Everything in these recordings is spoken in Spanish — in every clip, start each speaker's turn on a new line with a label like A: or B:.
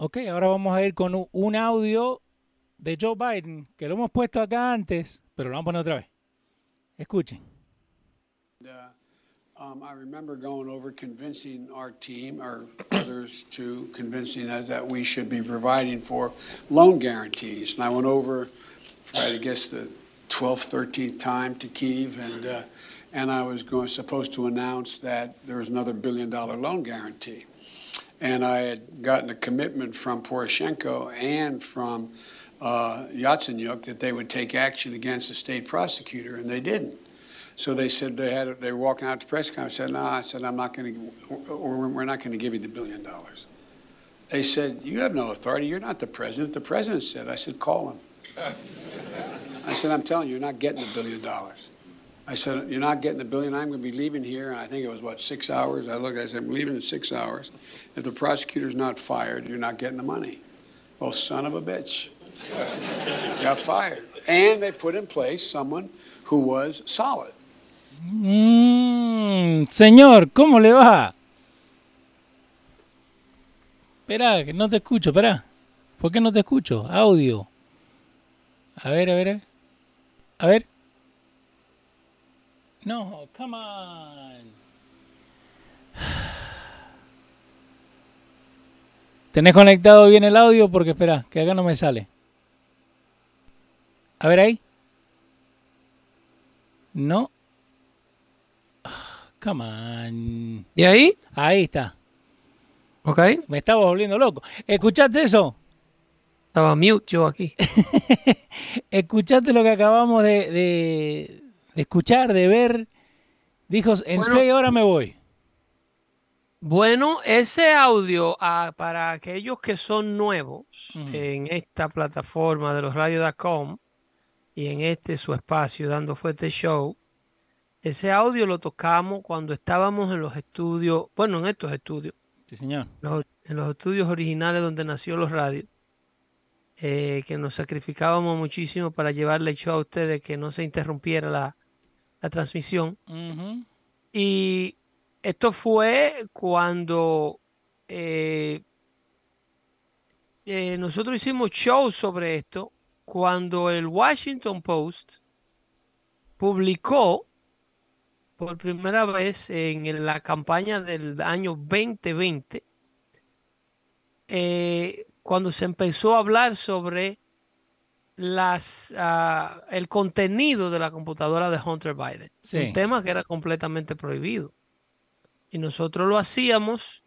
A: Ok, ahora vamos a ir con un, audio de Joe Biden, que lo hemos puesto acá antes, pero lo vamos a poner otra vez. Escuchen.
B: Uh, um, I remember going over convincing our team, or others to convincing us that we should be providing for loan guarantees. And I went over, I guess, the 12th, 13th time to Kiev, and uh, and I was going supposed to announce that there was another billion dollar loan guarantee. And I had gotten a commitment from Poroshenko and from uh, Yatsenyuk that they would take action against the state prosecutor, and they didn't. So they said they had they were walking out to press conference. Said, "No," I said, "I'm not going to. We're not going to give you the billion dollars." They said, "You have no authority. You're not the president." The president said, "I said, call him." I said, "I'm telling you, you're not getting the billion dollars." I said, "You're not getting the billion. I'm going to be leaving here." And I think it was what six hours. I looked. I said, "I'm leaving in six hours. If the prosecutor's not fired, you're not getting the money." Well, son of a bitch, got fired, and they put in place someone who was solid.
A: Mm, señor, ¿cómo le va? Espera, que no te escucho, espera. ¿Por qué no te escucho? Audio. A ver, a ver. A ver. No, come on. ¿Tenés conectado bien el audio? Porque espera, que acá no me sale. A ver ahí. No. Come on.
C: ¿Y ahí?
A: Ahí está.
C: Ok.
A: Me estaba volviendo loco. ¿Escuchaste eso?
C: Estaba mute yo aquí.
A: ¿Escuchaste lo que acabamos de, de, de escuchar, de ver? Dijo, en
C: Bueno.
A: seis horas me voy.
C: Bueno, ese audio ah, para aquellos que son nuevos en esta plataforma de los radios.com y en este su espacio dando fuerte show, ese audio lo tocamos cuando estábamos en los estudios, bueno, en estos estudios,
A: Sí, señor.
C: los- en los estudios originales donde nació los radios, eh, que nos sacrificábamos muchísimo para llevarle el show a ustedes, que no se interrumpiera la, la transmisión. Y esto fue cuando eh, eh, nosotros hicimos show sobre esto, cuando el Washington Post publicó por primera vez en la campaña del año 2020, eh, cuando se empezó a hablar sobre las, ah, el contenido de la computadora de Hunter Biden.
A: Sí.
C: Un tema que era completamente prohibido. Y nosotros lo hacíamos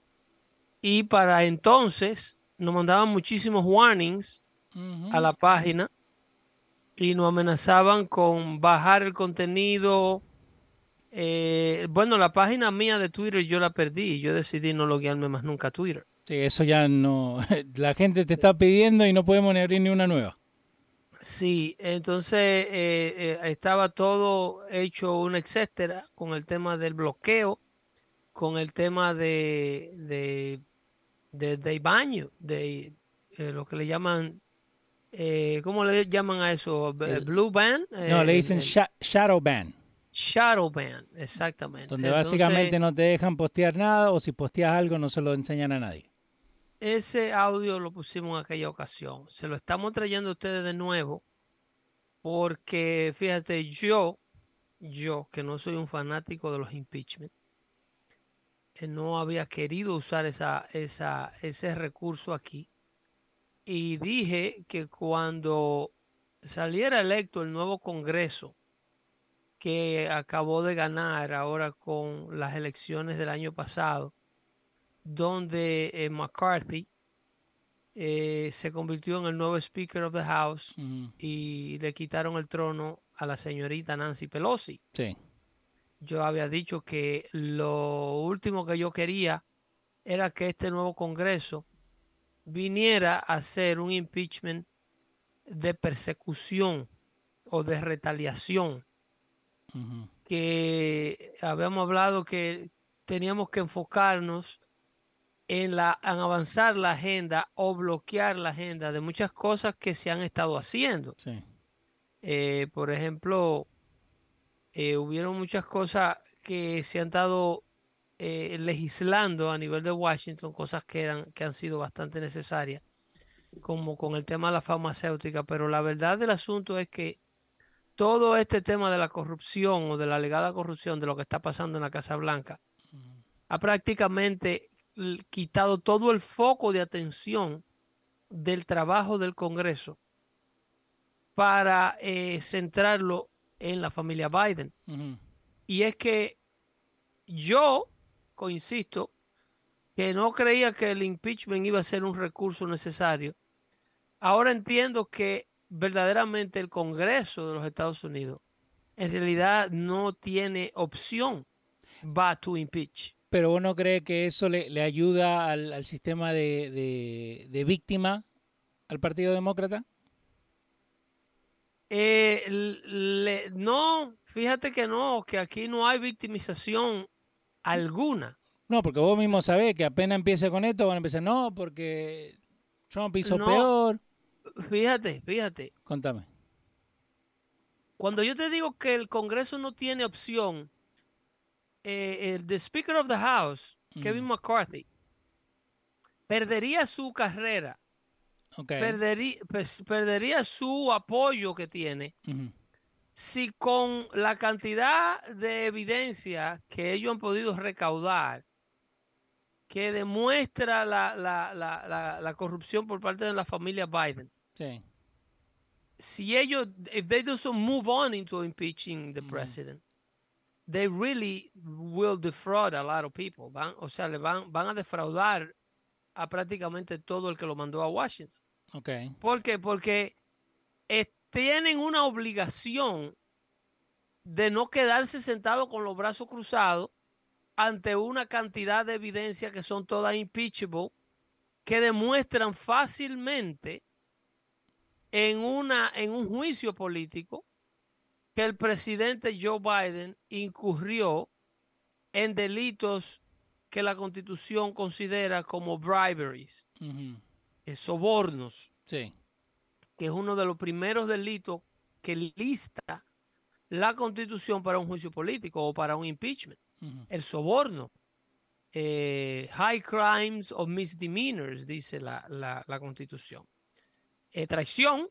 C: y para entonces nos mandaban muchísimos warnings a la página y nos amenazaban con bajar el contenido. Eh, bueno, la página mía de Twitter yo la perdí yo decidí no loguearme más nunca a Twitter.
A: Sí, eso ya no. La gente te está pidiendo y no podemos ni abrir ni una nueva.
C: Sí, entonces eh, eh, estaba todo hecho un etcétera con el tema del bloqueo, con el tema de, de, de, de baño, de eh, lo que le llaman, eh, ¿cómo le llaman a eso? Blue ban.
A: No, le dicen
C: el
A: shadow ban,
C: shadow ban, exactamente.
A: donde básicamente
C: Entonces,
A: no te dejan postear nada o si posteas algo no se lo enseñan a nadie.
C: Ese audio lo pusimos en aquella ocasión. Se lo estamos trayendo a ustedes de nuevo porque, fíjate, yo, yo, que no soy un fanático de los impeachment, que no había querido usar esa, esa, ese recurso aquí. Y dije que cuando saliera electo el nuevo Congreso, que acabó de ganar ahora con las elecciones del año pasado, donde eh, McCarthy eh, se convirtió en el nuevo Speaker of the House y le quitaron el trono a la señorita Nancy Pelosi.
A: Sí.
C: Yo había dicho que lo último que yo quería era que este nuevo Congreso viniera a hacer un impeachment de persecución o de retaliación que habíamos hablado que teníamos que enfocarnos en, la, en avanzar la agenda o bloquear la agenda de muchas cosas que se han estado haciendo.
A: Sí.
C: Eh, por ejemplo, eh, hubieron muchas cosas que se han estado eh, legislando a nivel de Washington cosas que, eran, que han sido bastante necesarias, como con el tema de la farmacéutica, pero la verdad del asunto es que todo este tema de la corrupción o de la alegada corrupción de lo que está pasando en la Casa Blanca ha prácticamente quitado todo el foco de atención del trabajo del Congreso para eh, centrarlo en la familia Biden. Y es que yo coinsisto que no creía que el impeachment iba a ser un recurso necesario. Ahora entiendo que verdaderamente el Congreso de los Estados Unidos en realidad no tiene opción va to impeach.
A: Pero vos no crees que eso le, ayuda al, sistema de, víctima al Partido Demócrata?
C: Eh, no, fíjate que no, que aquí no hay victimización alguna.
A: No, porque vos mismo sabés que apenas empiece con esto van a empezar, no, porque Trump hizo peor.
C: Fíjate, fíjate.
A: Contame.
C: Cuando yo te digo que el Congreso no tiene opción, eh, el Speaker of the House, Kevin McCarthy, perdería su carrera, perdería, pues, perdería su apoyo que tiene si con la cantidad de evidencia que ellos han podido recaudar, que demuestra la, la, la, la, corrupción por parte de la familia Biden. Sí. Si ellos, if they do so move on into impeaching the president, they really will defraud a lot of people. Van, o sea, le van, van a defraudar a prácticamente todo el que lo mandó a Washington.
A: Okay.
C: ¿Por qué? Porque tienen una obligación de no quedarse sentado con los brazos cruzados ante una cantidad de evidencia que son todas impeachable, que demuestran fácilmente en, una, en un juicio político que el presidente Joe Biden incurrió en delitos que la constitución considera como briberies, eh, sobornos,
A: sí.
C: que es uno de los primeros delitos que lista la constitución para un juicio político o para un impeachment el soborno. Eh, high crimes of misdemeanors, dice la, la, constitución. Eh, traición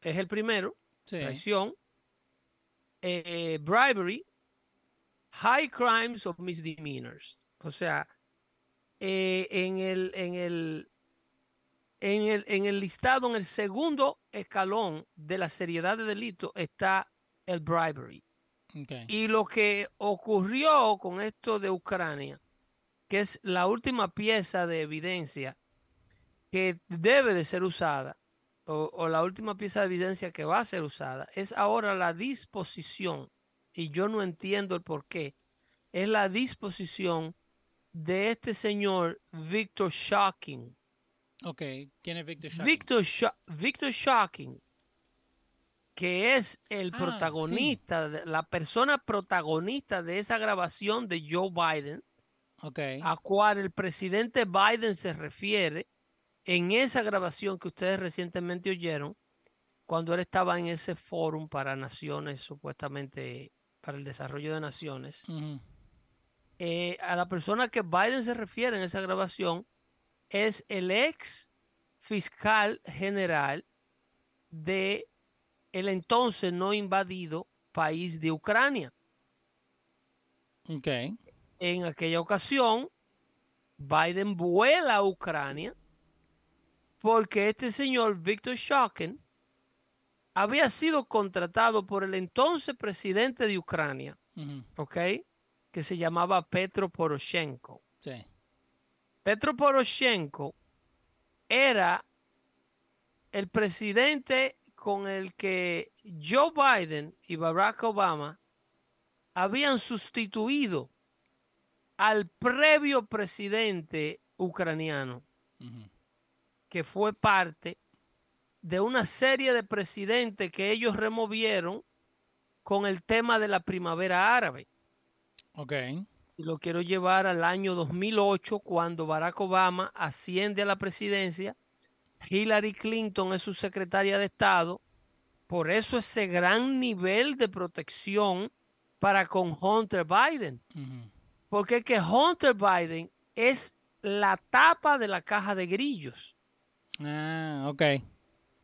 C: es el primero. Traición. Eh, bribery. High crimes of misdemeanors. O sea, en, el, en, el, en, el, en el listado, en el segundo escalón de la seriedad de delito está el bribery. Y lo que ocurrió con esto de Ucrania, que es la última pieza de evidencia que debe de ser usada, o, la última pieza de evidencia que va a ser usada, es ahora la disposición, y yo no entiendo el por qué, es la disposición de este señor Victor Shocking.
A: Ok, ¿quién es Victor Shocking?
C: Victor, Victor Shocking que es el ah, protagonista, la persona protagonista de esa grabación de Joe Biden, a cual el presidente Biden se refiere en esa grabación que ustedes recientemente oyeron, cuando él estaba en ese fórum para naciones, supuestamente para el desarrollo de naciones. Eh, a la persona que Biden se refiere en esa grabación es el ex fiscal general de el entonces no invadido país de Ucrania.
A: Okay.
C: En aquella ocasión, Biden vuela a Ucrania porque este señor Víctor Shokin había sido contratado por el entonces presidente de Ucrania, ¿ok? Que se llamaba Petro Poroshenko.
A: Sí.
C: Petro Poroshenko era el presidente con el que Joe Biden y Barack Obama habían sustituido al previo presidente ucraniano, que fue parte de una serie de presidentes que ellos removieron con el tema de la primavera árabe.
A: Ok.
C: Y lo quiero llevar al año 2008, cuando Barack Obama asciende a la presidencia Hillary Clinton es su secretaria de Estado. Por eso ese gran nivel de protección para con Hunter Biden. Porque es que Hunter Biden es la tapa de la caja de grillos.
A: Ah, ok.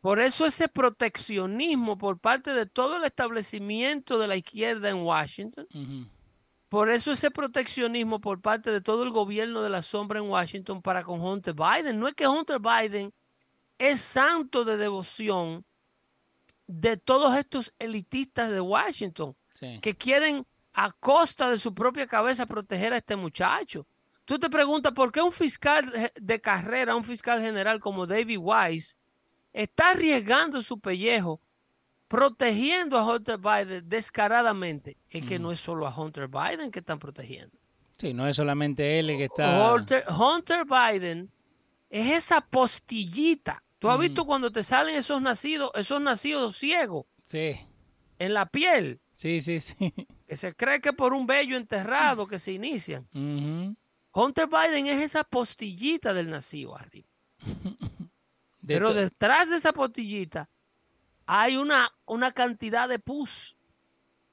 C: Por eso ese proteccionismo por parte de todo el establecimiento de la izquierda en Washington, por eso ese proteccionismo por parte de todo el gobierno de la sombra en Washington para con Hunter Biden. No es que Hunter Biden es santo de devoción de todos estos elitistas de Washington
A: Sí.
C: que quieren a costa de su propia cabeza proteger a este muchacho. Tú te preguntas por qué un fiscal de- carrera, un fiscal general como David Weiss, está arriesgando su pellejo, protegiendo a Hunter Biden descaradamente. Es que no es solo a Hunter Biden que están protegiendo.
A: Sí, no es solamente él el que está.
C: Hunter, Hunter Biden es esa postillita. Tú has visto cuando te salen esos nacidos, esos nacidos ciegos
A: Sí,
C: en la piel,
A: sí, sí, sí.
C: que se cree que por un vello enterrado que se inician. Hunter Biden es esa postillita del nacido arriba.
A: De
C: Pero detrás de esa postillita hay una, una cantidad de pus.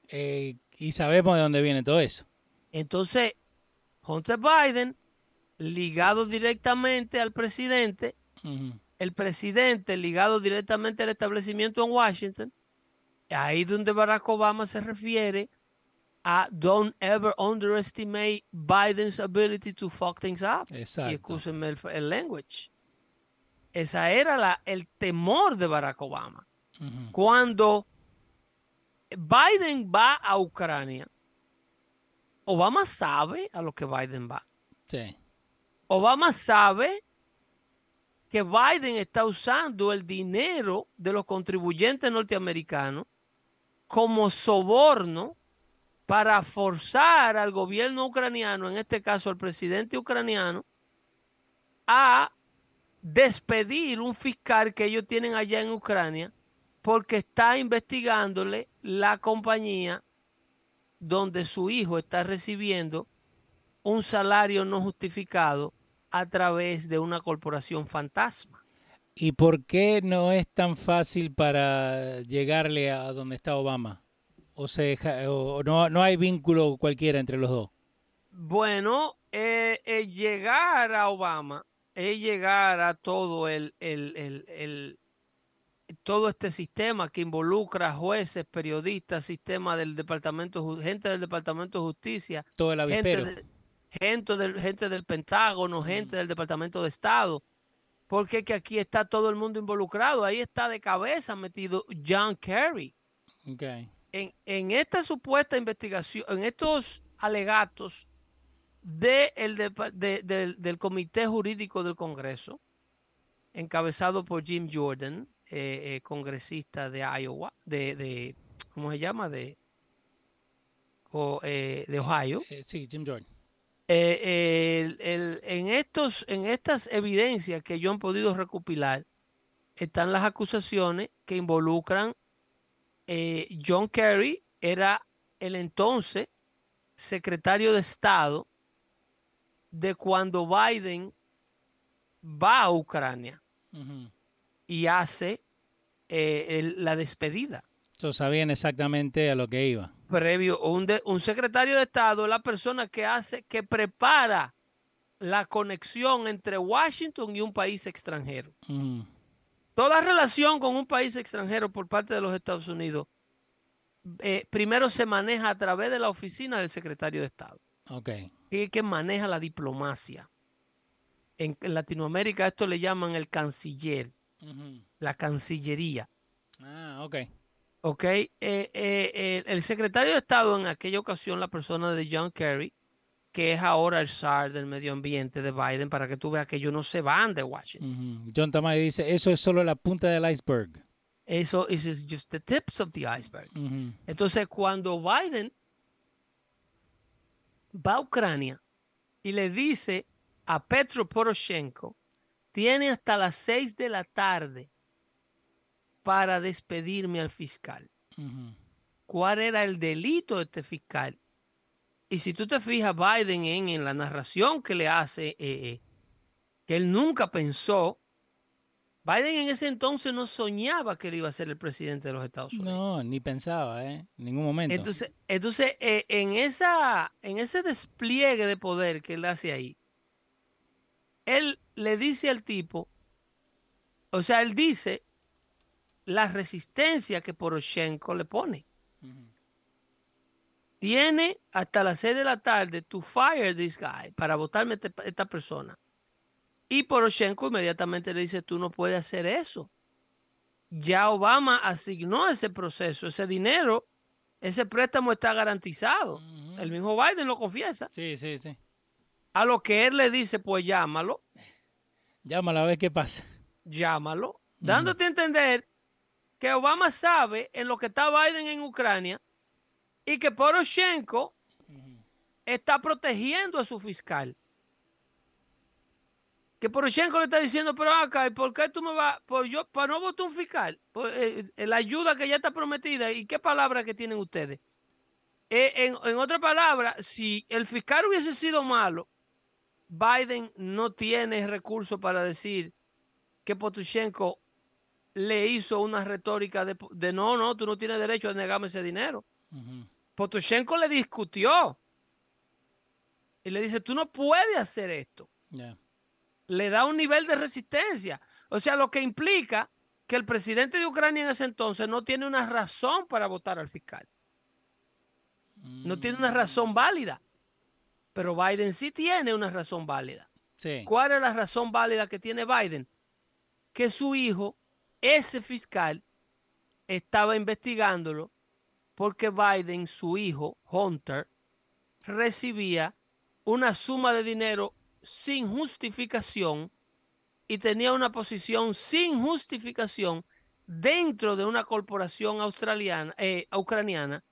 A: eh, y sabemos de dónde viene todo eso.
C: Entonces, Hunter Biden, ligado directamente al presidente, el presidente ligado directamente al establecimiento en Washington, ahí donde Barack Obama se refiere a don't ever underestimate Biden's ability to fuck things up. Y
A: Exacto.
C: excúsenme el, el language. Esa era la, el temor de Barack Obama. Cuando Biden va a Ucrania, Obama sabe a lo que Biden va.
A: Sí.
C: Obama sabe que Biden está usando el dinero de los contribuyentes norteamericanos como soborno para forzar al gobierno ucraniano, en este caso al presidente ucraniano, a despedir un fiscal que ellos tienen allá en Ucrania porque está investigándole la compañía donde su hijo está recibiendo un salario no justificado a través de una corporación fantasma.
A: ¿Y por qué no es tan fácil para llegarle a donde está Obama? ¿O, se deja- o no, no hay vínculo cualquiera entre los dos?
C: Bueno, eh, eh, llegar a Obama es llegar a todo el, el- el- el- todo este sistema que involucra jueces, periodistas, sistema del departamento, gente del departamento de justicia,
A: Todo el
C: gente, de- gente del, gente del Pentágono, gente del Departamento de Estado, porque es que aquí está todo el mundo involucrado, ahí está de cabeza metido John Kerry.
A: Ok.
C: En, en esta supuesta investigación, en estos alegatos de el depa- de- del, del Comité Jurídico del Congreso, encabezado por Jim Jordan, eh, eh, congresista de Iowa, de, de- ¿cómo se llama? De, o, eh, de Ohio.
A: Sí, Jim Jordan.
C: El- el- en, estos, en estas evidencias que yo han podido recopilar, están las acusaciones que involucran eh, John Kerry, era el entonces secretario de Estado de cuando Biden va a Ucrania y hace eh, el- la despedida.
A: So, sabían exactamente a lo que iba.
C: previo, un, de- un secretario de Estado es la persona que hace, que prepara la conexión entre Washington y un país extranjero. Toda relación con un país extranjero por parte de los Estados Unidos, eh, primero se maneja a través de la oficina del secretario de Estado,
A: Ok.
C: que quien maneja la diplomacia. En, en Latinoamérica esto le llaman el canciller, la cancillería.
A: Ah, ok.
C: ¿ok? Eh, eh, el secretario de Estado en aquella ocasión, la persona de John Kerry, que es ahora el SAR del medio ambiente de Biden, para que tú veas que ellos no se van de Washington.
A: John Tamay dice, eso es solo la punta del iceberg.
C: Eso is just the tips of the iceberg. Entonces, cuando Biden va a Ucrania y le dice a Petro Poroshenko, tiene hasta las seis de la tarde para despedirme al fiscal. Cuál era el delito de este fiscal. Y si tú te fijas, Biden en, en la narración que le hace, eh, eh, que él nunca pensó Biden en ese entonces no soñaba que él iba a ser el presidente de los Estados Unidos.
A: No, ni pensaba, ¿eh? En ningún momento.
C: Entonces, entonces eh, en, esa, en ese despliegue de poder que él hace ahí, él le dice al tipo, o sea, él dice la resistencia que Poroshenko le pone. Tiene hasta las 6 de la tarde to fire this guy, para votarme esta persona. Y Poroshenko inmediatamente le dice, tú no puedes hacer eso. Ya Obama asignó ese proceso, ese dinero, ese préstamo está garantizado. El mismo Biden lo confiesa.
A: Sí, sí, sí.
C: A lo que él le dice, pues llámalo.
A: Llámalo a ver qué pasa.
C: Llámalo. Dándote a entender que Obama sabe en lo que está Biden en Ucrania y que Poroshenko está protegiendo a su fiscal. Que Poroshenko le está diciendo, pero acá, ¿por qué tú me vas? Por yo, para no votar un fiscal, por, eh, eh, la ayuda que ya está prometida. ¿Y qué palabra que tienen ustedes? Eh, en, en otra palabra, si el fiscal hubiese sido malo, Biden no tiene recursos para decir que Poroshenko le hizo una retórica de, de, no, no, tú no tienes derecho a negarme ese dinero. Uh le discutió y le dice, tú no puedes hacer esto.
A: Yeah.
C: Le da un nivel de resistencia. O sea, lo que implica que el presidente de Ucrania en ese entonces no tiene una razón para votar al fiscal. No tiene una razón
A: Mm.
C: válida. Pero Biden sí tiene una razón válida.
A: Sí.
C: ¿Cuál es la razón válida que tiene Biden? Que su hijo, ese fiscal, estaba investigándolo porque Biden, su hijo, Hunter, recibía una suma de dinero sin justificación y tenía una posición sin justificación dentro de una corporación australiana, eh, ucraniana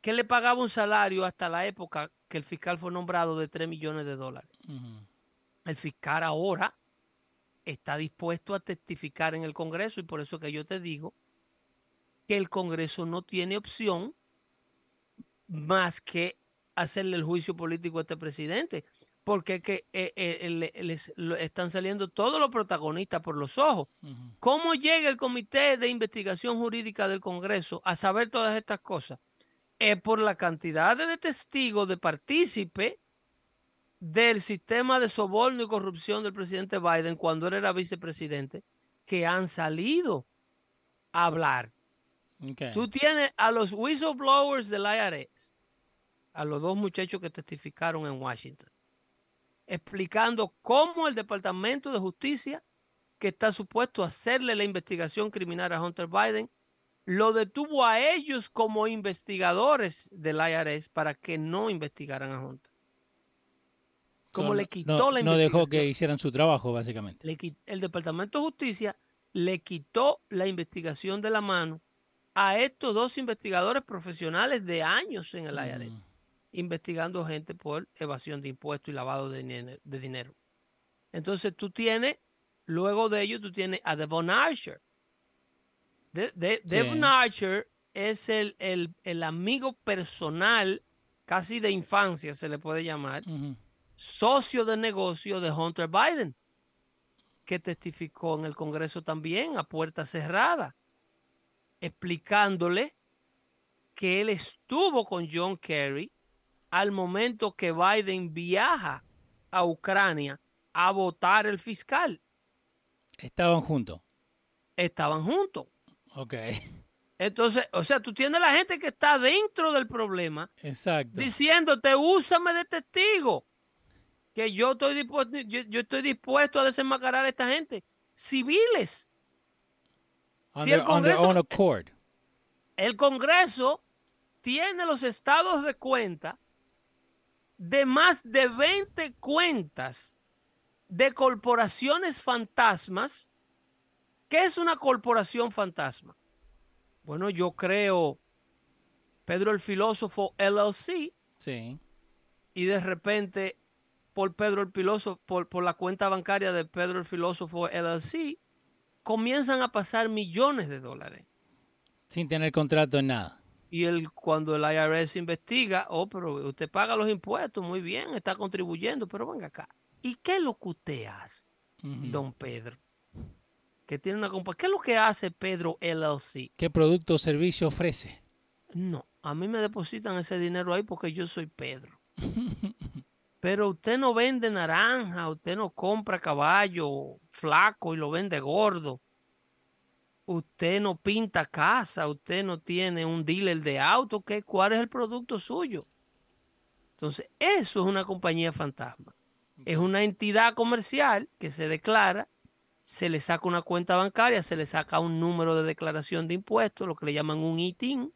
C: que le pagaba un salario hasta la época que el fiscal fue nombrado de 3 millones de dólares.
A: Uh -huh.
C: El fiscal ahora está dispuesto a testificar en el Congreso y por eso que yo te digo que el Congreso no tiene opción más que hacerle el juicio político a este presidente, porque que, eh, eh, les, les están saliendo todos los protagonistas por los ojos. Uh -huh. ¿Cómo llega el Comité de Investigación Jurídica del Congreso a saber todas estas cosas? Es por la cantidad de testigos, de partícipes del sistema de soborno y corrupción del presidente Biden cuando él era vicepresidente, que han salido a hablar.
A: Okay.
C: Tú tienes a los whistleblowers del IRS, a los dos muchachos que testificaron en Washington, explicando cómo el Departamento de Justicia, que está supuesto a hacerle la investigación criminal a Hunter Biden, lo detuvo a ellos como investigadores del IRS para que no investigaran a Hunter. Como
A: so,
C: le quitó
A: no,
C: la
A: No dejó que hicieran su trabajo, básicamente.
C: Le, el Departamento de Justicia le quitó la investigación de la mano a estos dos investigadores profesionales de años en el IRS, mm. investigando gente por evasión de impuestos y lavado de dinero, de dinero. Entonces tú tienes, luego de ello, tú tienes a Devon Archer. De, de, sí. Devon Archer es el, el, el, amigo personal, casi de infancia se le puede llamar, uh -huh. socio de negocio de Hunter Biden, que testificó en el Congreso también a puerta cerrada explicándole que él estuvo con John Kerry al momento que Biden viaja a Ucrania a votar el fiscal.
A: Estaban juntos.
C: Estaban juntos.
A: Ok.
C: Entonces, o sea, tú tienes la gente que está dentro del problema.
A: Exacto.
C: Diciéndote, úsame de testigo. Que yo estoy dispuesto, yo, yo estoy dispuesto a desenmascarar a esta gente. Civiles.
A: On si el Congreso, accord.
C: el Congreso tiene los estados de cuenta de más de 20 cuentas de corporaciones fantasmas. ¿Qué es una corporación fantasma? Bueno, yo creo Pedro el filósofo LLC.
A: Sí.
C: Y de repente, por Pedro el filósofo, por, por la cuenta bancaria de Pedro el filósofo LLC, comienzan a pasar millones de dólares.
A: Sin tener contrato en nada.
C: Y el, cuando el IRS investiga, oh, pero usted paga los impuestos, muy bien, está contribuyendo, pero venga acá. ¿Y qué es lo que usted hace, uh -huh. don Pedro? que tiene una compañía. ¿Qué es lo que hace Pedro LLC?
A: ¿Qué producto o servicio ofrece?
C: No, a mí me depositan ese dinero ahí porque yo soy Pedro. Pero usted no vende naranja, usted no compra caballo flaco y lo vende gordo. Usted no pinta casa, usted no tiene un dealer de auto. ¿qué? ¿Cuál es el producto suyo? Entonces, eso es una compañía fantasma. Es una entidad comercial que se declara, se le saca una cuenta bancaria, se le saca un número de declaración de impuestos, lo que le llaman un ITIN,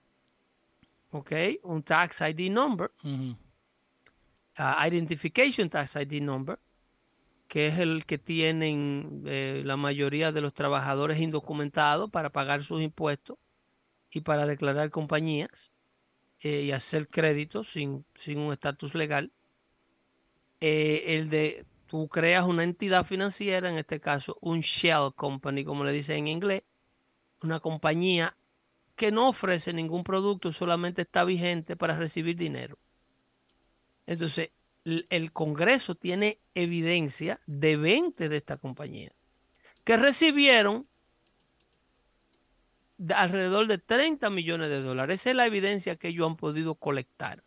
C: ¿ok? Un Tax ID Number. Uh, Identification Tax ID Number, que es el que tienen eh, la mayoría de los trabajadores indocumentados para pagar sus impuestos y para declarar compañías eh, y hacer créditos sin, sin un estatus legal. Eh, el de tú creas una entidad financiera, en este caso un shell company, como le dicen en inglés, una compañía que no ofrece ningún producto, solamente está vigente para recibir dinero. Entonces, el Congreso tiene evidencia de 20 de esta compañía que recibieron de alrededor de 30 millones de dólares. Esa es la evidencia que ellos han podido colectar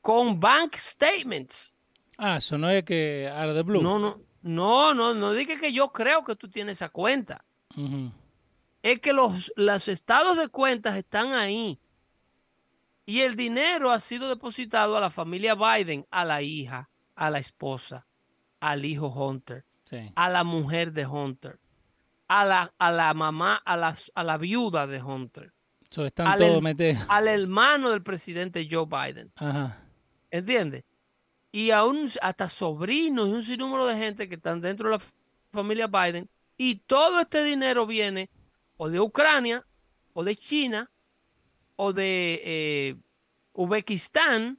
C: con bank statements.
A: Ah, eso no es que out of the blue.
C: No, no, no, no, no diga que yo creo que tú tienes esa cuenta. Es que los, los estados de cuentas están ahí. Y el dinero ha sido depositado a la familia Biden, a la hija, a la esposa, al hijo Hunter,
A: Sí.
C: a la mujer de Hunter, a la, a la mamá, a la, a la viuda de Hunter,
A: So, están
C: al
A: todos
C: el- al hermano del presidente Joe Biden.
A: Ajá.
C: ¿Entiendes? Y aún hasta sobrinos y un sinnúmero de gente que están dentro de la familia Biden. Y todo este dinero viene o de Ucrania, o de China, o de eh, Uzbekistán,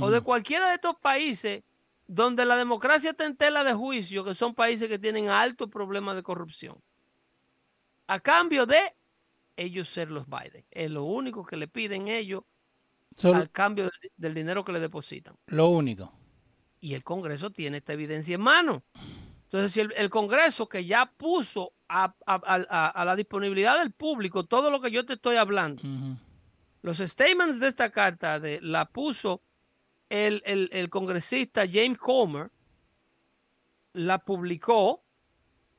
C: o de cualquiera de estos países donde la democracia está en tela de juicio, que son países que tienen altos problemas de corrupción. A cambio de ellos ser los Biden. Es lo único que le piden ellos
A: So,
C: al cambio del- del dinero que le depositan
A: lo único.
C: y el Congreso tiene esta evidencia en mano. Entonces, si el, el Congreso que ya puso a, a- a- a- a la disponibilidad del público todo lo que yo te estoy hablando. Los statements de esta carta de, la puso el, el- el congresista James Comer, la publicó.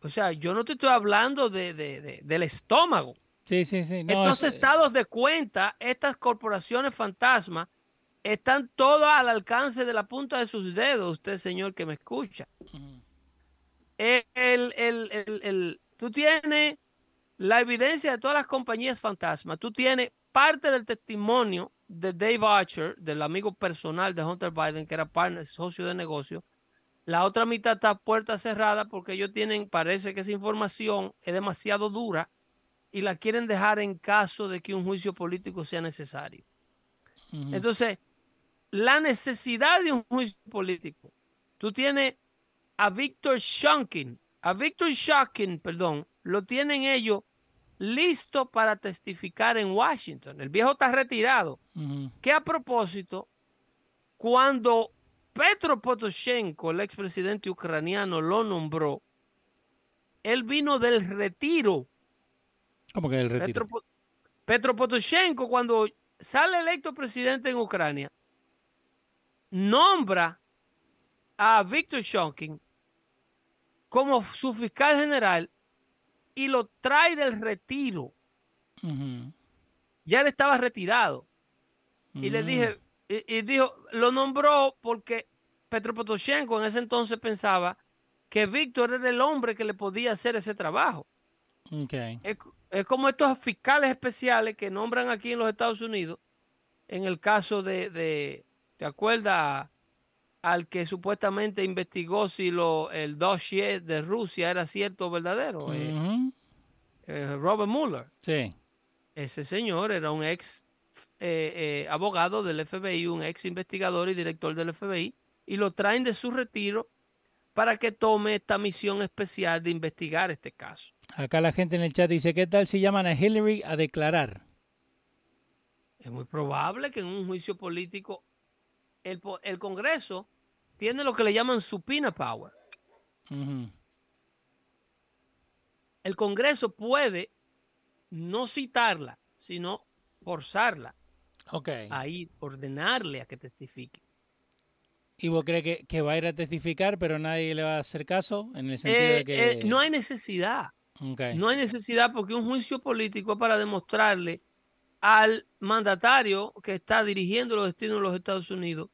C: O sea, yo no te estoy hablando de, de- de- del estómago.
A: Sí, sí, sí. No,
C: Estos
A: es-
C: estados de cuenta, estas corporaciones fantasmas, están todas al alcance de la punta de sus dedos, usted señor que me escucha.
A: Ujú.
C: El, el- el- el- el- tú tienes la evidencia de todas las compañías fantasmas, tú tienes parte del testimonio de Dave Archer, del amigo personal de Hunter Biden, que era partner, socio de negocio. La otra mitad está puerta cerrada porque ellos tienen, parece que esa información es demasiado dura y la quieren dejar en caso de que un juicio político sea necesario. Entonces, la necesidad de un juicio político. Tú tienes a Víctor Shunkin, a Víctor Shunkin, perdón, lo tienen ellos listo para testificar en Washington. El viejo está retirado.
A: Ujú.
C: Que a propósito, cuando Petro Potoshenko, el expresidente ucraniano, lo nombró, él vino del retiro
A: ¿Cómo que el retiro?
C: Petro, Po- Petro Potoshenko, cuando sale electo presidente en Ucrania, nombra a Víctor Shonkin como su fiscal general y lo trae del retiro. Ya él estaba retirado. Y le
A: Mm.
C: dije, y, y dijo, lo nombró porque Petro Potoshenko en ese entonces pensaba que Víctor era el hombre que le podía hacer ese trabajo. Es, es como estos fiscales especiales que nombran aquí en los Estados Unidos, en el caso de, de ¿te acuerdas? Al que supuestamente investigó si lo, el dossier de Rusia era cierto o verdadero, eh, eh, Robert Mueller.
A: Sí.
C: Ese señor era un ex eh, eh, abogado del FBI, un ex investigador y director del FBI, y lo traen de su retiro para que tome esta misión especial de investigar este caso.
A: Acá la gente en el chat dice, ¿qué tal si llaman a Hillary a declarar?
C: Es muy probable que en un juicio político el, el Congreso tiene lo que le llaman supina power. El Congreso puede no citarla, sino forzarla
A: Ok.
C: a ir, ordenarle a que testifique.
A: ¿Y vos crees que, que va a ir a testificar, pero nadie le va a hacer caso? En el sentido
C: Eh,
A: de que.
C: eh, no hay necesidad. No hay necesidad porque un juicio político es para demostrarle al mandatario que está dirigiendo los destinos de los Estados Unidos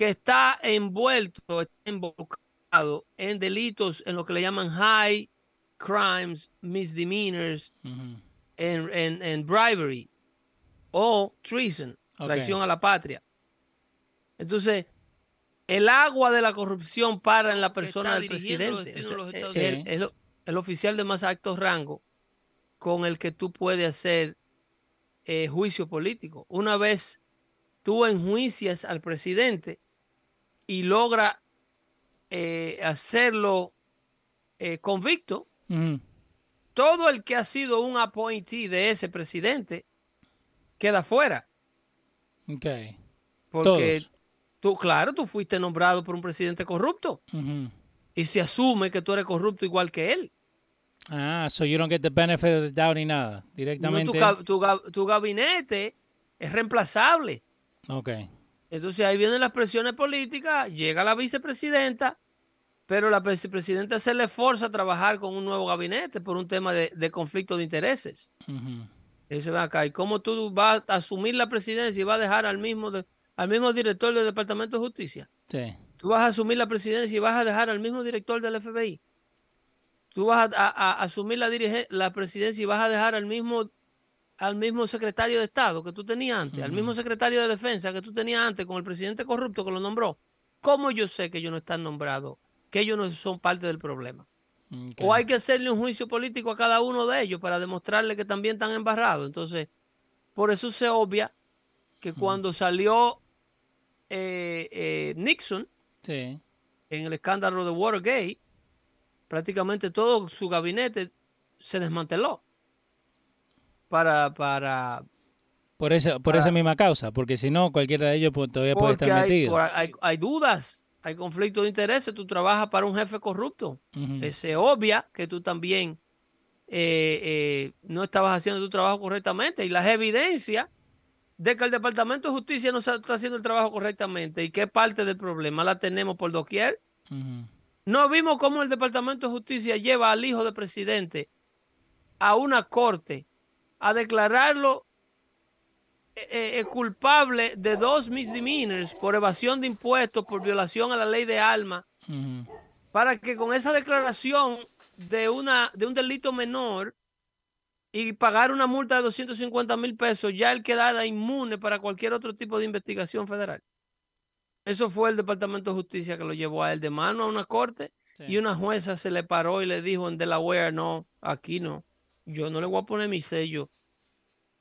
C: que está envuelto, está involucrado en delitos en lo que le llaman high crimes, misdemeanors,
A: Ujú.
C: en, en- en bribery o treason, traición a la patria. Entonces, el agua de la corrupción para en la persona del presidente.
D: Estados
C: es el- es lo- el oficial de más alto rango con el que tú puedes hacer eh, juicio político. Una vez tú enjuicias al presidente y logra eh, hacerlo eh, convicto, todo el que ha sido un appointee de ese presidente queda fuera.
A: Ok.
C: Porque
A: Todos.
C: tú, claro, tú fuiste nombrado por un presidente corrupto y se asume que tú eres corrupto igual que él.
A: Ah, so you don't get the benefit of the doubt ni nada.
C: No,
A: Directamente.
C: tu, gab- tu gab- tu gabinete es reemplazable.
A: Ok.
C: Entonces ahí vienen las presiones políticas, llega la vicepresidenta, pero la vicepresidenta se le forza a trabajar con un nuevo gabinete por un tema de, de conflicto de intereses. Eso ven acá. ¿Y cómo tú vas a asumir la presidencia y vas a dejar al mismo, de- al mismo director del Departamento de Justicia?
A: Sí.
C: Tú vas a asumir la presidencia y vas a dejar al mismo director del FBI. Tú vas a, a- a asumir la, dirige- la presidencia y vas a dejar al mismo, al mismo secretario de Estado que tú tenías antes, al mismo secretario de Defensa que tú tenías antes con el presidente corrupto que lo nombró. ¿Cómo yo sé que ellos no están nombrados? Que ellos no son parte del problema. O hay que hacerle un juicio político a cada uno de ellos para demostrarle que también están embarrados. Entonces, por eso se obvia que cuando salió eh, eh, Nixon
A: Sí.
C: en el escándalo de Watergate, prácticamente todo su gabinete se desmanteló para, para
A: Por esa, por esa misma causa, porque si no, cualquiera de ellos pues, todavía puede estar
C: hay,
A: metido.
C: por- hay, hay dudas, hay conflicto de intereses, tú trabajas para un jefe corrupto. Eh, se obvia que tú también eh, eh, no estabas haciendo tu trabajo correctamente y las evidencias de que el Departamento de Justicia no está haciendo el trabajo correctamente y que parte del problema la tenemos por doquier. No vimos cómo el Departamento de Justicia lleva al hijo del presidente a una corte a declararlo eh, eh, culpable de dos misdemeanors por evasión de impuestos, por violación a la ley de alma, para que con esa declaración de, una, de un delito menor y pagar una multa de 250 mil pesos, ya él quedara inmune para cualquier otro tipo de investigación federal. Eso fue el Departamento de Justicia que lo llevó a él de mano a una corte
A: Sí.
C: y una jueza se le paró y le dijo en Delaware, no, aquí no. Yo no le voy a poner mi sello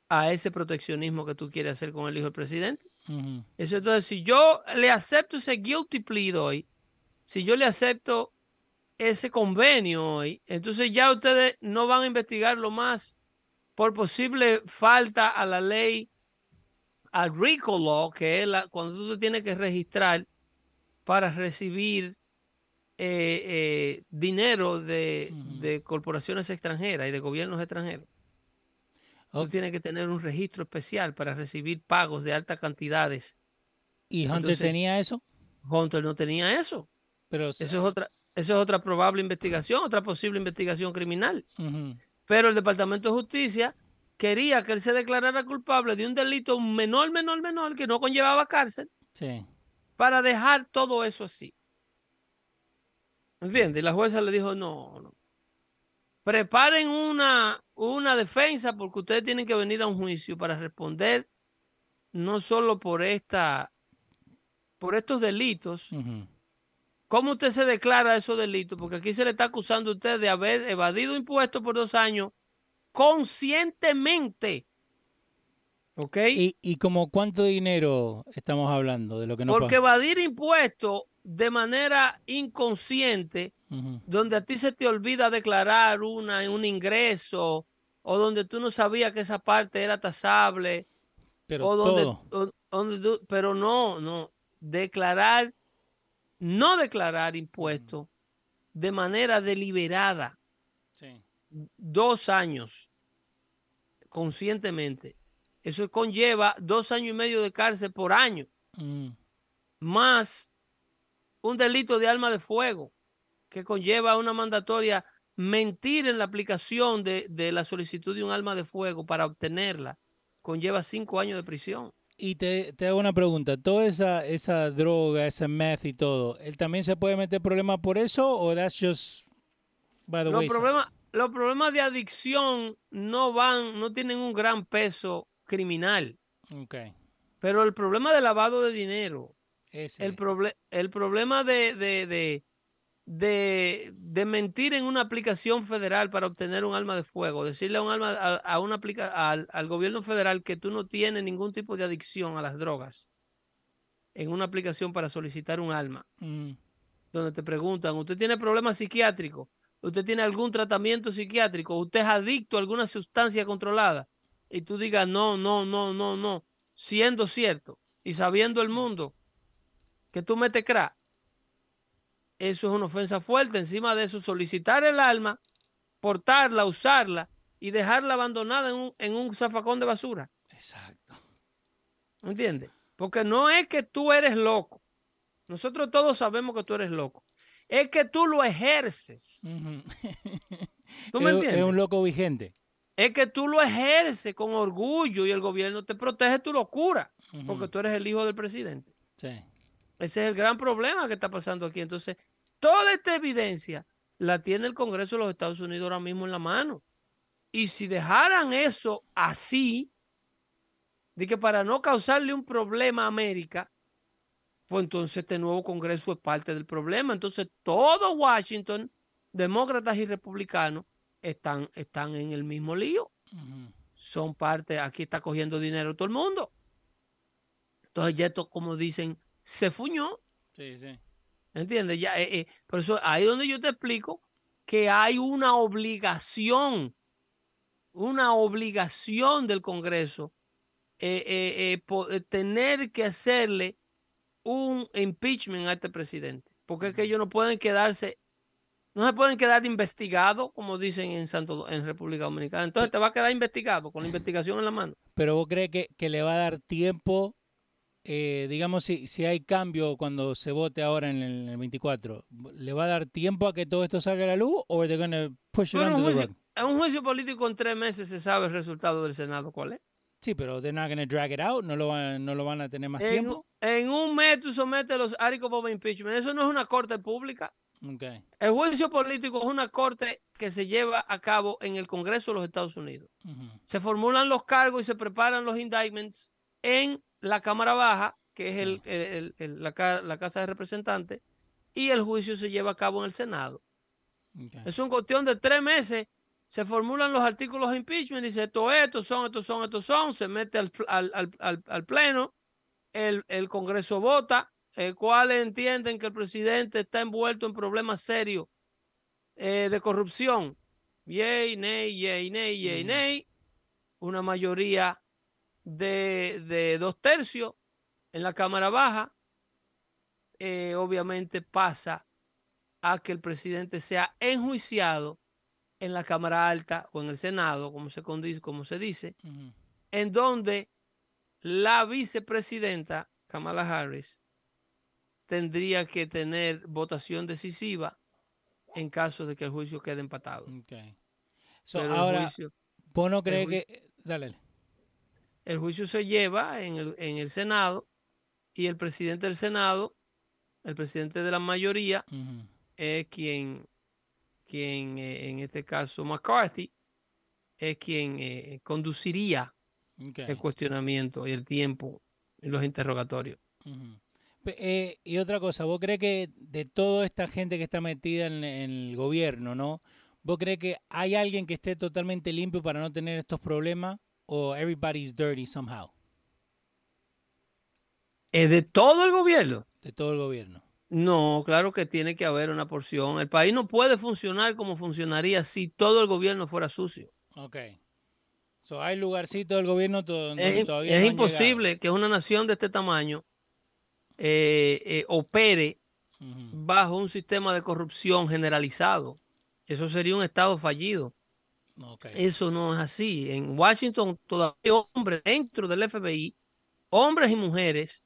C: a ese proteccionismo que tú quieres hacer con el hijo del presidente. Eso entonces, si yo le acepto ese guilty plea hoy, si yo le acepto ese convenio hoy, entonces ya ustedes no van a investigarlo más por posible falta a la ley, al RICO law, que es la, cuando tú te tienes que registrar para recibir eh, eh, dinero de, de corporaciones extranjeras y de gobiernos extranjeros. Tú
A: Ok.
C: tienes que tener un registro especial para recibir pagos de altas cantidades.
A: ¿Y Hunter
C: Entonces-
A: tenía eso?
C: Hunter no tenía eso.
A: Pero
C: Eso es otra, eso es otra probable investigación, otra posible investigación criminal. Pero el Departamento de Justicia quería que él se declarara culpable de un delito menor, menor, menor, que no conllevaba cárcel,
A: Sí.
C: para dejar todo eso así. ¿Entiendes? Y la jueza le dijo, no, no. Preparen una, una defensa porque ustedes tienen que venir a un juicio para responder no solo por esta, por estos delitos. ¿Cómo usted se declara esos delitos? Porque aquí se le está acusando a usted de haber evadido impuestos por dos años conscientemente. ¿Ok?
A: ¿Y, ¿Y como cuánto dinero estamos hablando de lo que no
C: Porque evadir impuestos de manera inconsciente, donde a ti se te olvida declarar una, un ingreso, o donde tú no sabías que esa parte era tasable,
A: Pero
C: o donde,
A: todo.
C: o- donde tú- pero no, no, declarar, no declarar impuestos de manera deliberada.
A: Sí.
C: dos años conscientemente, eso conlleva dos años y medio de cárcel por año,
A: Mm,
C: más un delito de arma de fuego que conlleva una mandatoria mentir en la aplicación de, de la solicitud de un arma de fuego para obtenerla, conlleva cinco años de prisión.
A: Y te, te hago una pregunta, toda esa, esa droga, ese meth y todo, ¿él también se puede meter problemas por eso o that's just by the
C: Los
A: wayside?
C: problemas, los problemas de adicción no van, no tienen un gran peso criminal,
A: Okay.
C: pero el problema de lavado de dinero,
A: Ese.
C: el, proble- el problema de, de, de, de, de mentir en una aplicación federal para obtener un arma de fuego, decirle a un arma, a, a una aplica, al, al gobierno federal que tú no tienes ningún tipo de adicción a las drogas en una aplicación para solicitar un arma,
A: Mm,
C: donde te preguntan, ¿usted tiene problemas psiquiátricos? ¿Usted tiene algún tratamiento psiquiátrico? ¿Usted es adicto a alguna sustancia controlada? Y tú digas, no, no, no, no, no, siendo cierto y sabiendo el mundo que tú metes crack, eso es una ofensa fuerte. Encima de eso, solicitar el alma, portarla, usarla y dejarla abandonada en un, en un zafacón de basura.
A: exacto.
C: ¿Me ¿Entiendes? Porque no es que tú eres loco. Nosotros todos sabemos que tú eres loco. Es que tú lo ejerces. ¿Tú me
A: Es-
C: entiendes?
A: Es un loco vigente.
C: Es que tú lo ejerces con orgullo y el gobierno te protege tu locura. Porque tú eres el hijo del presidente.
A: Sí.
C: Ese es el gran problema que está pasando aquí. Entonces, toda esta evidencia la tiene el Congreso de los Estados Unidos ahora mismo en la mano. Y si dejaran eso así, de que para no causarle un problema a América, pues entonces este nuevo Congreso es parte del problema. Entonces, todo Washington, demócratas y republicanos, están, están en el mismo lío son parte, aquí está cogiendo dinero todo el mundo. Entonces ya esto, como dicen, se fuñó,
A: Sí, sí.
C: ¿entiendes? Ya, eh, eh, por eso ahí es donde yo te explico que hay una obligación, una obligación del Congreso eh, eh, eh, po- eh, tener que hacerle un impeachment a este presidente, porque es que ellos no pueden quedarse, no se pueden quedar investigados, como dicen en Santo en República Dominicana. Entonces te va a quedar investigado con la investigación en la mano.
A: Pero vos crees que, que le va a dar tiempo, eh, digamos, si, si hay cambio cuando se vote ahora en el, en el 24, ¿le va a dar tiempo a que todo esto salga a la luz o they're gonna push it
C: un
A: the
C: juicio,
A: rug?
C: en un juicio político en tres meses se sabe el resultado del Senado cuál es.
A: Sí, pero they're not gonna drag it out, no lo van, no lo van a tener más
C: En,
A: tiempo.
C: en un mes tú sometes los of impeachment. Eso no es una corte pública.
A: Okay.
C: El juicio político es una corte que se lleva a cabo en el Congreso de los Estados Unidos. Se formulan los cargos y se preparan los indictments en la Cámara Baja, que es el- el- el- el- la, ca- la Casa de Representantes, y el juicio se lleva a cabo en el Senado.
A: Okay.
C: Es una cuestión de tres meses. Se formulan los artículos de impeachment, dice esto, estos son, estos son, estos son, se mete al, al- al- al- al pleno, el, el Congreso vota, el cual entienden que el presidente está envuelto en problemas serios eh, de corrupción. Yay, nay, yay, nay, yay, nay. Una mayoría de, de dos tercios en la Cámara Baja. eh, obviamente pasa a que el presidente sea enjuiciado en la Cámara Alta o en el Senado, como se, como se dice, en donde la vicepresidenta Kamala Harris tendría que tener votación decisiva en caso de que el juicio quede empatado.
A: Okay. So, ahora,
C: juicio,
A: vos no crees que... Dale.
C: El juicio se lleva en el, en el Senado y el presidente del Senado, el presidente de la mayoría, es quien, quien eh, en este caso McCarthy, es quien eh, conduciría
A: Okay.
C: el cuestionamiento y el tiempo y los interrogatorios.
A: Eh, y otra cosa, ¿vos crees que de toda esta gente que está metida en, en el gobierno, ¿no? ¿Vos crees que hay alguien que esté totalmente limpio para no tener estos problemas? ¿O everybody's dirty somehow?
C: ¿Es de todo el gobierno?
A: De todo el gobierno.
C: No, claro que tiene que haber una porción. El país no puede funcionar como funcionaría si todo el gobierno fuera sucio.
A: Ok. So, hay lugarcitos del gobierno donde
C: Es,
A: todavía
C: es
A: no
C: imposible que una nación de este tamaño eh, eh, opere bajo un sistema de corrupción generalizado. Eso sería un estado fallido.
A: Okay.
C: Eso no es así. En Washington todavía hay hombres dentro del FBI, hombres y mujeres,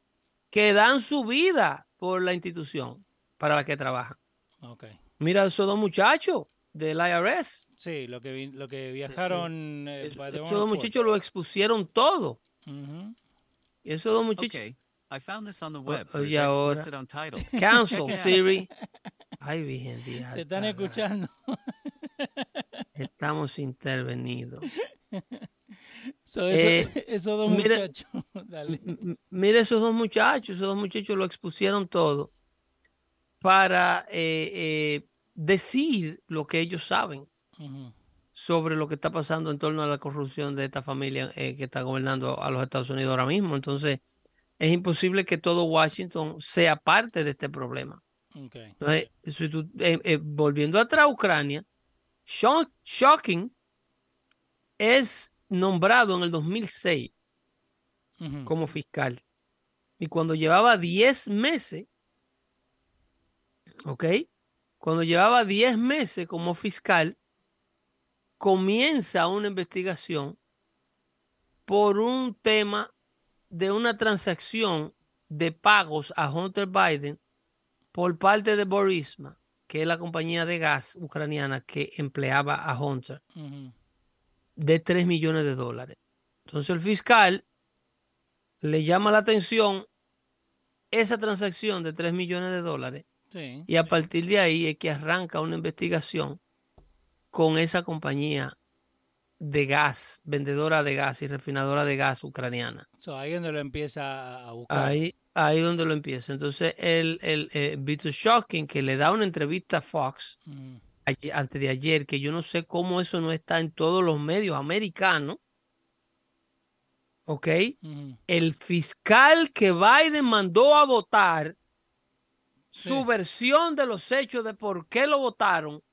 C: que dan su vida por la institución para la que trabajan.
A: Okay.
C: Mira esos dos muchachos del IRS.
A: Sí, lo que, vi- lo que viajaron. eh,
C: Es-
A: by the
C: esos dos muchachos lo expusieron todo.
A: Ujú.
C: Y esos dos muchachos.
D: Okay, I found this on the web. for
C: oye, ahora. Cancel. Siri. Ay, Virgen de
A: Te están escuchando.
C: Estamos intervenidos.
A: So, eso-
C: Eh,
A: esos dos
C: mira-
A: muchachos. Dale.
C: M- m- Mire esos dos muchachos, esos dos muchachos lo expusieron todo para eh, eh, decir lo que ellos saben sobre lo que está pasando en torno a la corrupción de esta familia eh, que está gobernando a los Estados Unidos ahora mismo. Entonces, es imposible que todo Washington sea parte de este problema.
A: Okay.
C: Entonces, si tú- volviendo atrás a Ucrania, Sean- Shocking es nombrado en el 2006
A: Ujú.
C: como fiscal. Y cuando llevaba 10 meses, ¿ok? Cuando llevaba 10 meses como fiscal, comienza una investigación por un tema de una transacción de pagos a Hunter Biden por parte de Borisma, que es la compañía de gas ucraniana que empleaba a Hunter de 3 millones de dólares. Entonces el fiscal le llama la atención esa transacción de 3 millones de dólares
A: Sí.
C: y a partir de ahí es que arranca una investigación con esa compañía de gas, vendedora de gas y refinadora de gas ucraniana.
A: So, ahí es donde lo empieza a buscar.
C: Ahí, ahí donde lo empieza. Entonces el, el eh, Vito Shocking, que le da una entrevista a Fox ayer- antes de ayer, que yo no sé cómo eso no está en todos los medios americanos. ¿Ok?
A: Ujú.
C: El fiscal que Biden mandó a votar, su versión de los hechos de por qué lo votaron,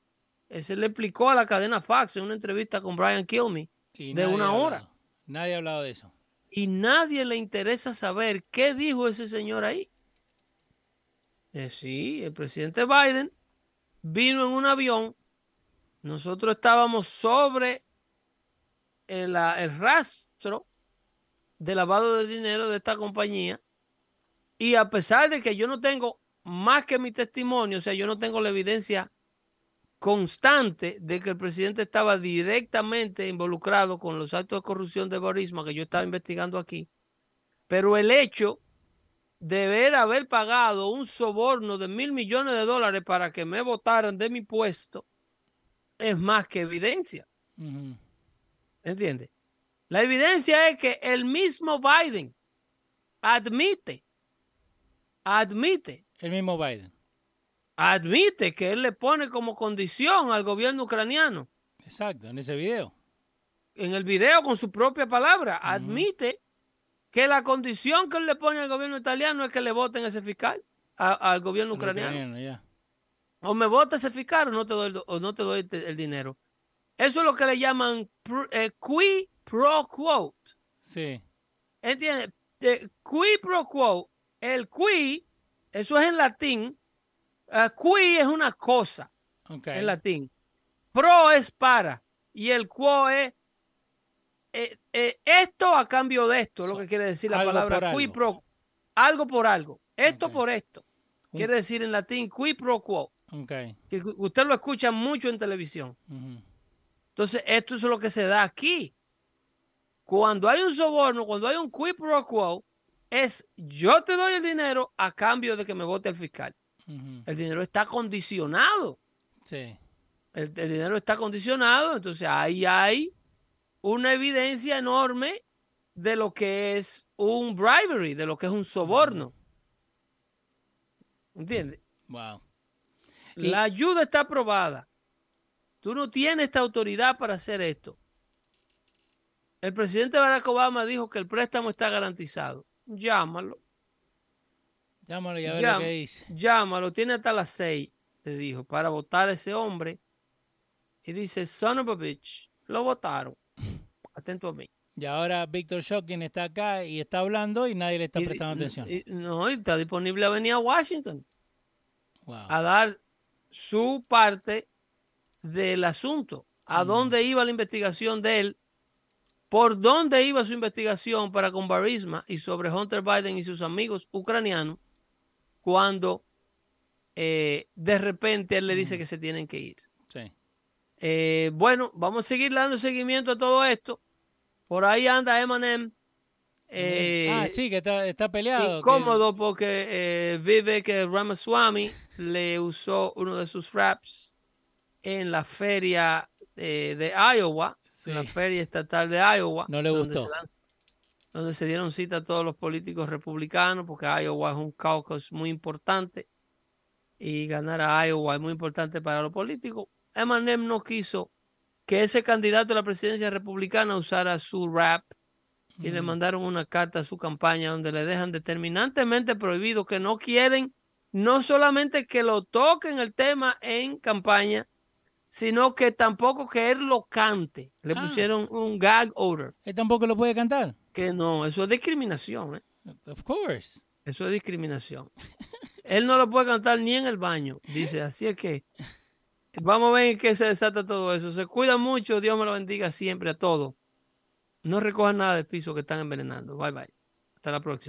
C: ese le explicó a la cadena Fox en una entrevista con Brian Kilme.
A: Y
C: de una hora.
A: Nadie ha hablado de eso.
C: Y nadie le interesa saber qué dijo ese señor ahí. Eh, sí, el presidente Biden vino en un avión. Nosotros estábamos sobre el, ah, el rastro de lavado de dinero de esta compañía. Y a pesar de que yo no tengo más que mi testimonio, o sea, yo no tengo la evidencia constante de que el presidente estaba directamente involucrado con los actos de corrupción de Borisma que yo estaba investigando aquí. Pero el hecho de ver haber pagado un soborno de mil millones de dólares para que me votaran de mi puesto es más que evidencia.
A: Ujú.
C: ¿Entiendes? La evidencia es que el mismo Biden admite, admite,
A: El mismo Biden.
C: Admite que él le pone como condición al gobierno ucraniano
A: Exacto, en ese video.
C: en el video con su propia palabra, admite que la condición que él le pone al gobierno italiano es que le voten ese fiscal a- al gobierno ucraniano. O me vota ese fiscal o no te doy, el o no te doy el, el dinero. Eso es lo que le llaman pr- eh, qui pro quo.
A: Sí.
C: ¿Entiendes? De qui pro quo. El qui, eso es en latín. Eh, qui es una cosa en latín. Pro es para. Y el quo es eh, eh, esto a cambio de esto, es lo que quiere decir la
A: algo
C: palabra qui
A: algo.
C: pro. Algo por algo. Esto por esto. Quiere decir en latín qui pro quo. Que usted lo escucha mucho en televisión. Entonces, esto es lo que se da aquí. Cuando hay un soborno, cuando hay un quid pro quo, es yo te doy el dinero a cambio de que me vote el fiscal. El dinero está condicionado.
A: Sí.
C: El, el dinero está condicionado. Entonces, ahí hay una evidencia enorme de lo que es un bribery, de lo que es un soborno. ¿Entiendes?
A: Wow. Y-
C: La ayuda está aprobada. Tú no tienes esta autoridad para hacer esto. El presidente Barack Obama dijo que el préstamo está garantizado. Llámalo,
A: Llámalo y a ver lo que dice.
C: llámalo. Tiene hasta las seis, le dijo, para votar a ese hombre. Y dice, son of a bitch. Lo votaron. Atento a mí.
A: Y ahora Víctor Shocking está acá y está hablando y nadie le está prestando
C: y-
A: atención.
C: y- no, y está disponible a venir a Washington
A: Wow.
C: a dar su parte del asunto, a dónde iba la investigación de él, por dónde iba su investigación para con Barisma y sobre Hunter Biden y sus amigos ucranianos, cuando eh, de repente él le dice que se tienen que ir.
A: Sí.
C: Eh, bueno, vamos a seguir dando seguimiento a todo esto. Por ahí anda Eminem. Eh,
A: ah, sí, que está, está peleado. que-
C: incómodo porque eh, vive que Ramaswamy le usó uno de sus raps en la feria eh, de Iowa, en la feria estatal de Iowa.
A: No le
C: donde
A: gustó.
C: se donde se dieron cita a todos los políticos republicanos, porque Iowa es un caucus muy importante y ganar a Iowa es muy importante para los políticos. Eminem no quiso que ese candidato a la presidencia republicana usara su rap y le
A: Mm.
C: mandaron una carta a su campaña donde le dejan determinantemente prohibido que no quieren no solamente que lo toquen el tema en campaña, sino que tampoco que él lo cante. Le
A: Ah.
C: pusieron un gag order,
A: Él tampoco lo puede cantar.
C: Que no, eso es discriminación, ¿eh?
A: Of course.
C: eso es discriminación. Él no lo puede cantar ni en el baño, dice, así es que vamos a ver en qué se desata todo eso. Se cuida mucho, Dios me lo bendiga siempre a todos. No recojan nada del piso que están envenenando. Bye bye. Hasta la próxima.